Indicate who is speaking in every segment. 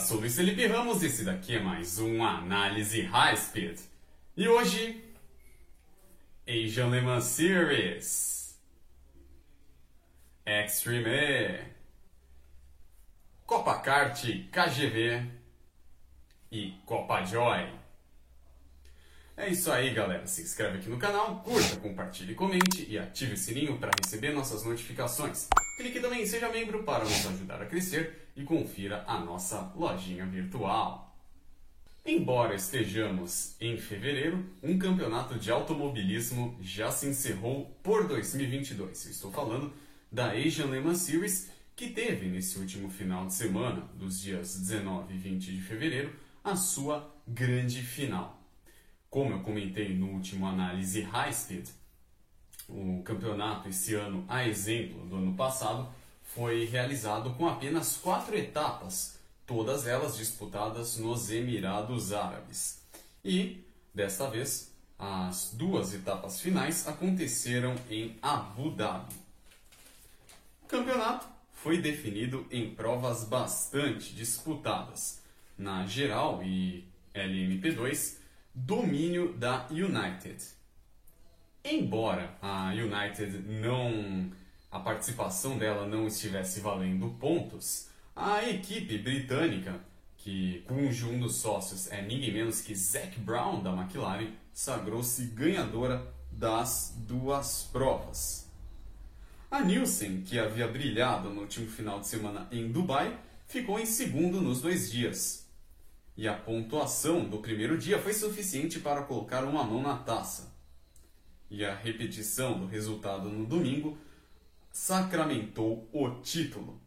Speaker 1: sou Luiz Felipe Ramos e esse daqui é mais um Análise High Speed. E hoje, Asian Le Mans Series, Extreme E, Copa Kart KGV e Copa Joy. É isso aí, galera. Se inscreve aqui no canal, curta, compartilhe, comente e ative o sininho para receber nossas notificações. Clique também em Seja Membro para nos ajudar a crescer e confira a nossa lojinha virtual. Embora estejamos em fevereiro, um campeonato de automobilismo já se encerrou por 2022. Eu estou falando da Asian Le Mans Series, que teve nesse último final de semana, dos dias 19 e 20 de fevereiro, a sua grande final. Como eu comentei no último análise Speed, o campeonato esse ano, a exemplo do ano passado, foi realizado com apenas quatro etapas, todas elas disputadas nos Emirados Árabes. E, desta vez, as duas etapas finais aconteceram em Abu Dhabi. O campeonato foi definido em provas bastante disputadas. Na geral e LMP2, domínio da United. Embora a United não a participação dela não estivesse valendo pontos, a equipe britânica, que cujo um dos sócios é ninguém menos que Zac Brown da McLaren, sagrou-se ganhadora das duas provas. A Nielsen, que havia brilhado no último final de semana em Dubai, ficou em segundo nos dois dias, e a pontuação do primeiro dia foi suficiente para colocar uma mão na taça. E a repetição do resultado no domingo sacramentou o título.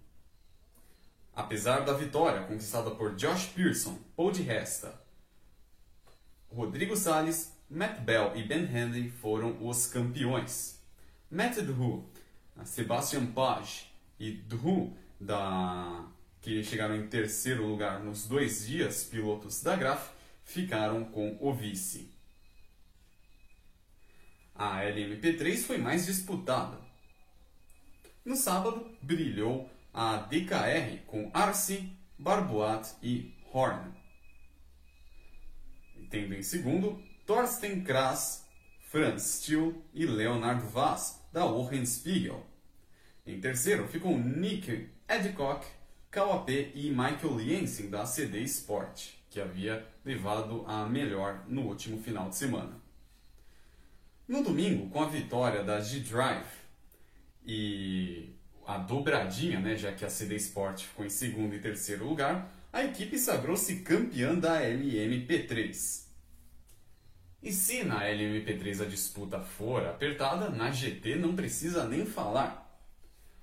Speaker 1: Apesar da vitória conquistada por Josh Pearson, Paul de Resta, Rodrigo Salles, Matt Bell e Ben Hanley foram os campeões. Matt Drew, Sebastian Page e Drew da que chegaram em terceiro lugar nos dois dias, pilotos da Graf, ficaram com o vice. A LMP3 foi mais disputada. No sábado, brilhou a DKR com Arce, Barboat e Horn. Tendo em segundo, Thorsten Kras, Franz Still e Leonard Vaz, da Spiegel. Em terceiro ficou Nick Edcock KOP e Michael Jensen da CD Sport, que havia levado a melhor no último final de semana. No domingo, com a vitória da G-Drive e a dobradinha, né, já que a CD Sport ficou em segundo e terceiro lugar, a equipe sagrou-se campeã da LMP3. E se na LMP3 a disputa for apertada, na GT não precisa nem falar.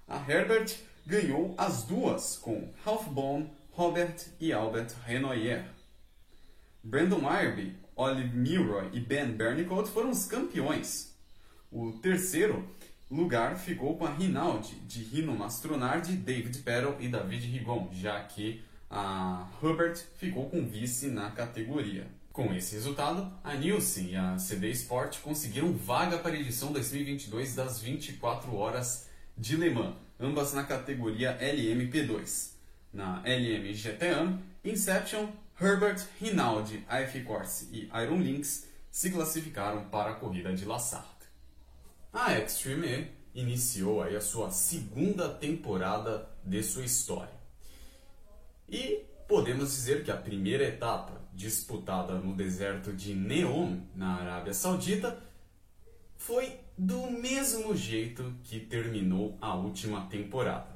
Speaker 1: A Herbert ganhou as duas com Ralph Bond, Robert e Albert Renoyer. Brandon Irby, Olive Milroy e Ben Bernicolt foram os campeões. O terceiro lugar ficou com a Rinaldi, de Rino Mastronardi, David Perel e David Rigon, já que a Hubert ficou com vice na categoria. Com esse resultado, a Nielsen e a CD Sport conseguiram vaga para a edição 2022 das 24 horas de Le Mans, ambas na categoria LMP2. Na LM GTM, Inception, Herbert, Rinaldi, AF Corse e Iron Lynx se classificaram para a corrida de La Sarthe. A Extreme E iniciou aí a sua segunda temporada de sua história. E podemos dizer que a primeira etapa, disputada no deserto de Neom, na Arábia Saudita, foi do mesmo jeito que terminou a última temporada.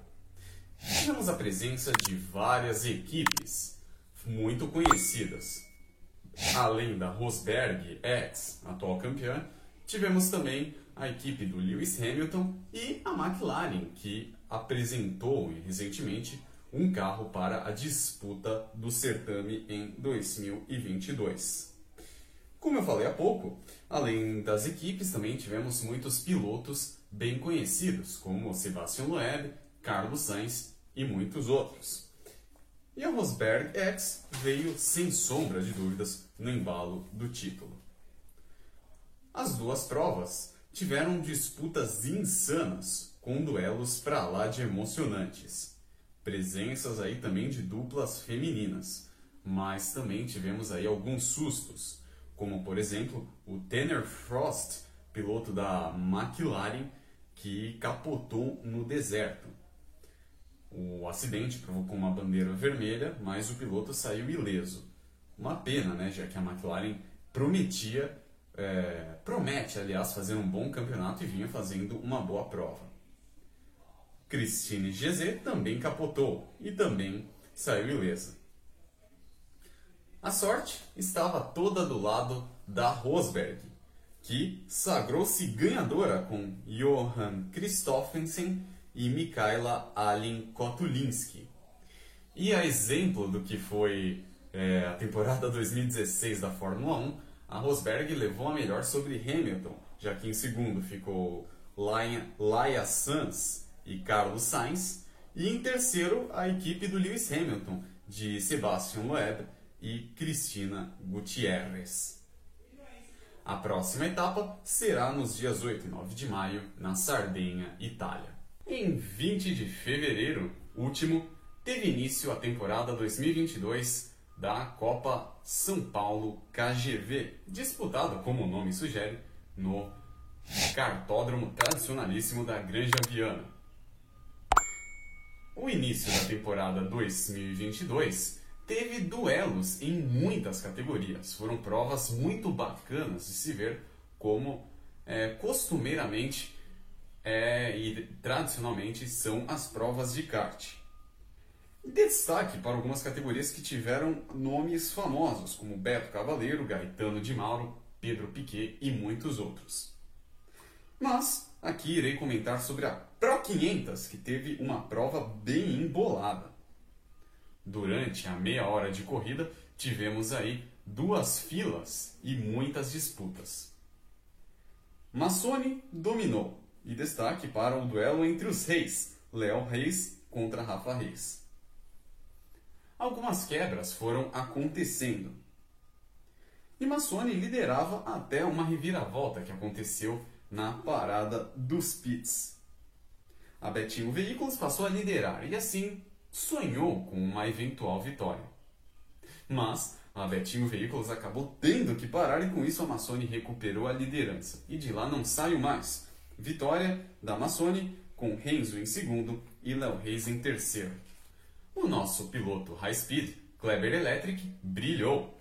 Speaker 1: Tivemos a presença de várias equipes muito conhecidas. Além da Rosberg X, atual campeã, tivemos também a equipe do Lewis Hamilton e a McLaren, que apresentou recentemente um carro para a disputa do certame em 2022. Como eu falei há pouco, além das equipes, também tivemos muitos pilotos bem conhecidos, como Sebastian Loeb, Carlos Sainz e muitos outros. E a Rosberg X veio sem sombra de dúvidas no embalo do título. As duas provas tiveram disputas insanas, com duelos para lá de emocionantes. presenças aí também de duplas femininas, mas também tivemos aí alguns sustos, como por exemplo o Tanner Frost, piloto da McLaren, que capotou no deserto. O acidente provocou uma bandeira vermelha, mas o piloto saiu ileso. Uma pena, né, já que a McLaren prometia, é, promete, aliás, fazer um bom campeonato e vinha fazendo uma boa prova. Christine GZ também capotou e também saiu ilesa. A sorte estava toda do lado da Rosberg, que sagrou-se ganhadora com Johan Christoffersen e Mikaela Alin Kotulinski. E a exemplo do que foi é, a temporada 2016 da Fórmula 1, a Rosberg levou a melhor sobre Hamilton, já que em segundo ficou Laia Sanz e Carlos Sainz, e em terceiro a equipe do Lewis Hamilton, de Sebastian Loeb e Cristina Gutierrez. A próxima etapa será nos dias 8 e 9 de maio, na Sardenha, Itália. Em 20 de fevereiro, último, teve início a temporada 2022 da Copa São Paulo KGV, disputada, como o nome sugere, no cartódromo tradicionalíssimo da Granja Viana. O início da temporada 2022 teve duelos em muitas categorias. Foram provas muito bacanas de se ver como é, costumeiramente é, e tradicionalmente são as provas de kart. Destaque para algumas categorias que tiveram nomes famosos, como Beto Cavaleiro, Gaetano de Mauro, Pedro Piquet e muitos outros. Mas aqui irei comentar sobre a Pro 500, que teve uma prova bem embolada. Durante a meia hora de corrida, tivemos aí duas filas e muitas disputas. Massoni dominou, e destaque para o duelo entre os reis, Léo Reis contra Rafa Reis. Algumas quebras foram acontecendo. E Massoni liderava até uma reviravolta que aconteceu na parada dos pits a Betinho Veículos passou a liderar e assim sonhou com uma eventual vitória. Mas a Betinho Veículos acabou tendo que parar e com isso a Massoni recuperou a liderança. E de lá não saiu mais. Vitória da Massoni com Renzo em segundo e Léo Reis em terceiro. O nosso piloto High Speed, Kleber Electric, brilhou.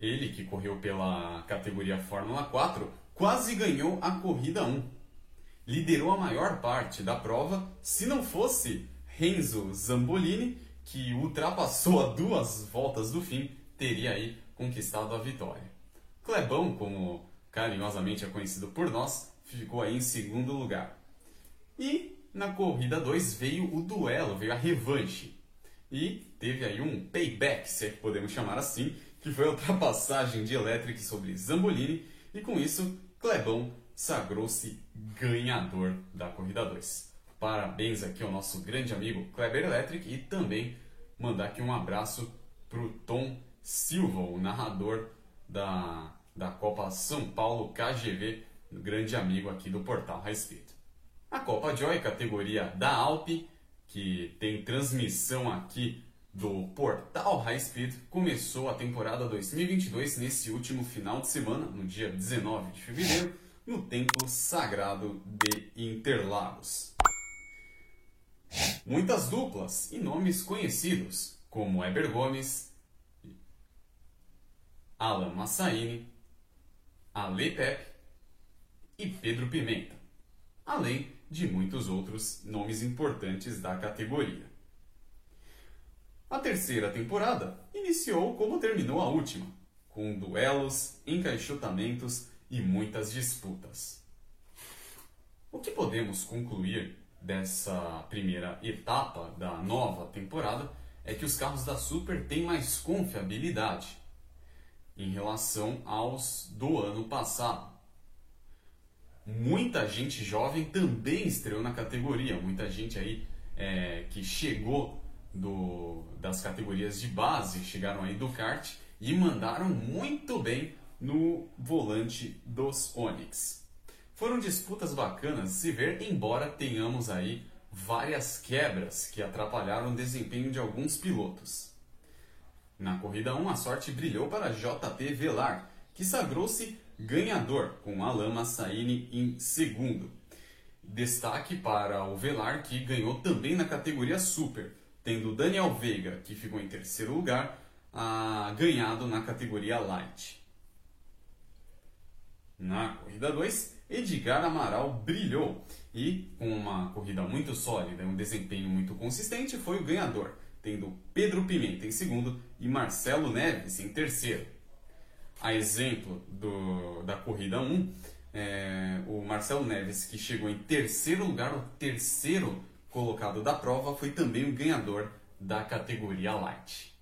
Speaker 1: Ele que correu pela categoria Fórmula 4 quase ganhou a corrida 1 liderou a maior parte da prova, se não fosse Renzo Zambolini, que ultrapassou a duas voltas do fim, teria aí conquistado a vitória. Clebão, como carinhosamente é conhecido por nós, ficou aí em segundo lugar. E na corrida 2 veio o duelo, veio a revanche. E teve aí um payback, se é que podemos chamar assim, que foi a ultrapassagem de Electric sobre Zambolini, e com isso Clebão sagrou-se ganhador da corrida 2. Parabéns aqui ao nosso grande amigo Kleber Electric e também mandar aqui um abraço para o Tom Silva, o narrador da, da Copa São Paulo KGV, grande amigo aqui do portal High Speed. A Copa Joy, categoria da Alpe, que tem transmissão aqui do portal High Speed, começou a temporada 2022 nesse último final de semana, no dia 19 de fevereiro no templo sagrado de Interlagos. Muitas duplas e nomes conhecidos, como Eber Gomes, Alan Massaini, Ale Pepe e Pedro Pimenta, além de muitos outros nomes importantes da categoria. A terceira temporada iniciou como terminou a última, com duelos, encaixotamentos e muitas disputas. O que podemos concluir dessa primeira etapa da nova temporada é que os carros da Super têm mais confiabilidade em relação aos do ano passado. Muita gente jovem também estreou na categoria, muita gente aí é, que chegou do, das categorias de base, chegaram aí do kart e mandaram muito bem no volante dos Onix. Foram disputas bacanas se ver, embora tenhamos aí várias quebras que atrapalharam o desempenho de alguns pilotos. Na corrida 1, a sorte brilhou para JP Velar, que sagrou-se ganhador, com Alain Massaini em segundo. Destaque para o Velar, que ganhou também na categoria Super, tendo Daniel Veiga, que ficou em terceiro lugar, ah, ganhado na categoria Light. Na corrida 2, Edgar Amaral brilhou e, com uma corrida muito sólida e um desempenho muito consistente, foi o ganhador, tendo Pedro Pimenta em segundo e Marcelo Neves em terceiro. A exemplo do, da corrida 1, é, o Marcelo Neves, que chegou em terceiro lugar, o terceiro colocado da prova, foi também o ganhador da categoria Light.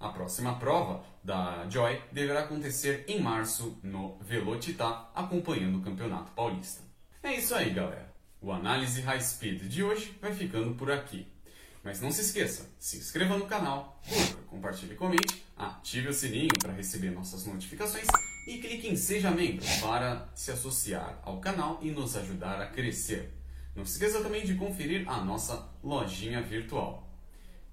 Speaker 1: A próxima prova da Joy deverá acontecer em março no Velocitar, acompanhando o Campeonato Paulista. É isso aí, galera. O Análise High Speed de hoje vai ficando por aqui. Mas não se esqueça, se inscreva no canal, curta, compartilhe comente, ative o sininho para receber nossas notificações e clique em Seja Membro para se associar ao canal e nos ajudar a crescer. Não se esqueça também de conferir a nossa lojinha virtual.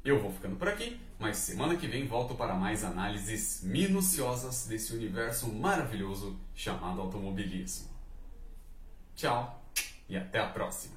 Speaker 1: Eu vou ficando por aqui, mas semana que vem volto para mais análises minuciosas desse universo maravilhoso chamado automobilismo. Tchau e até a próxima!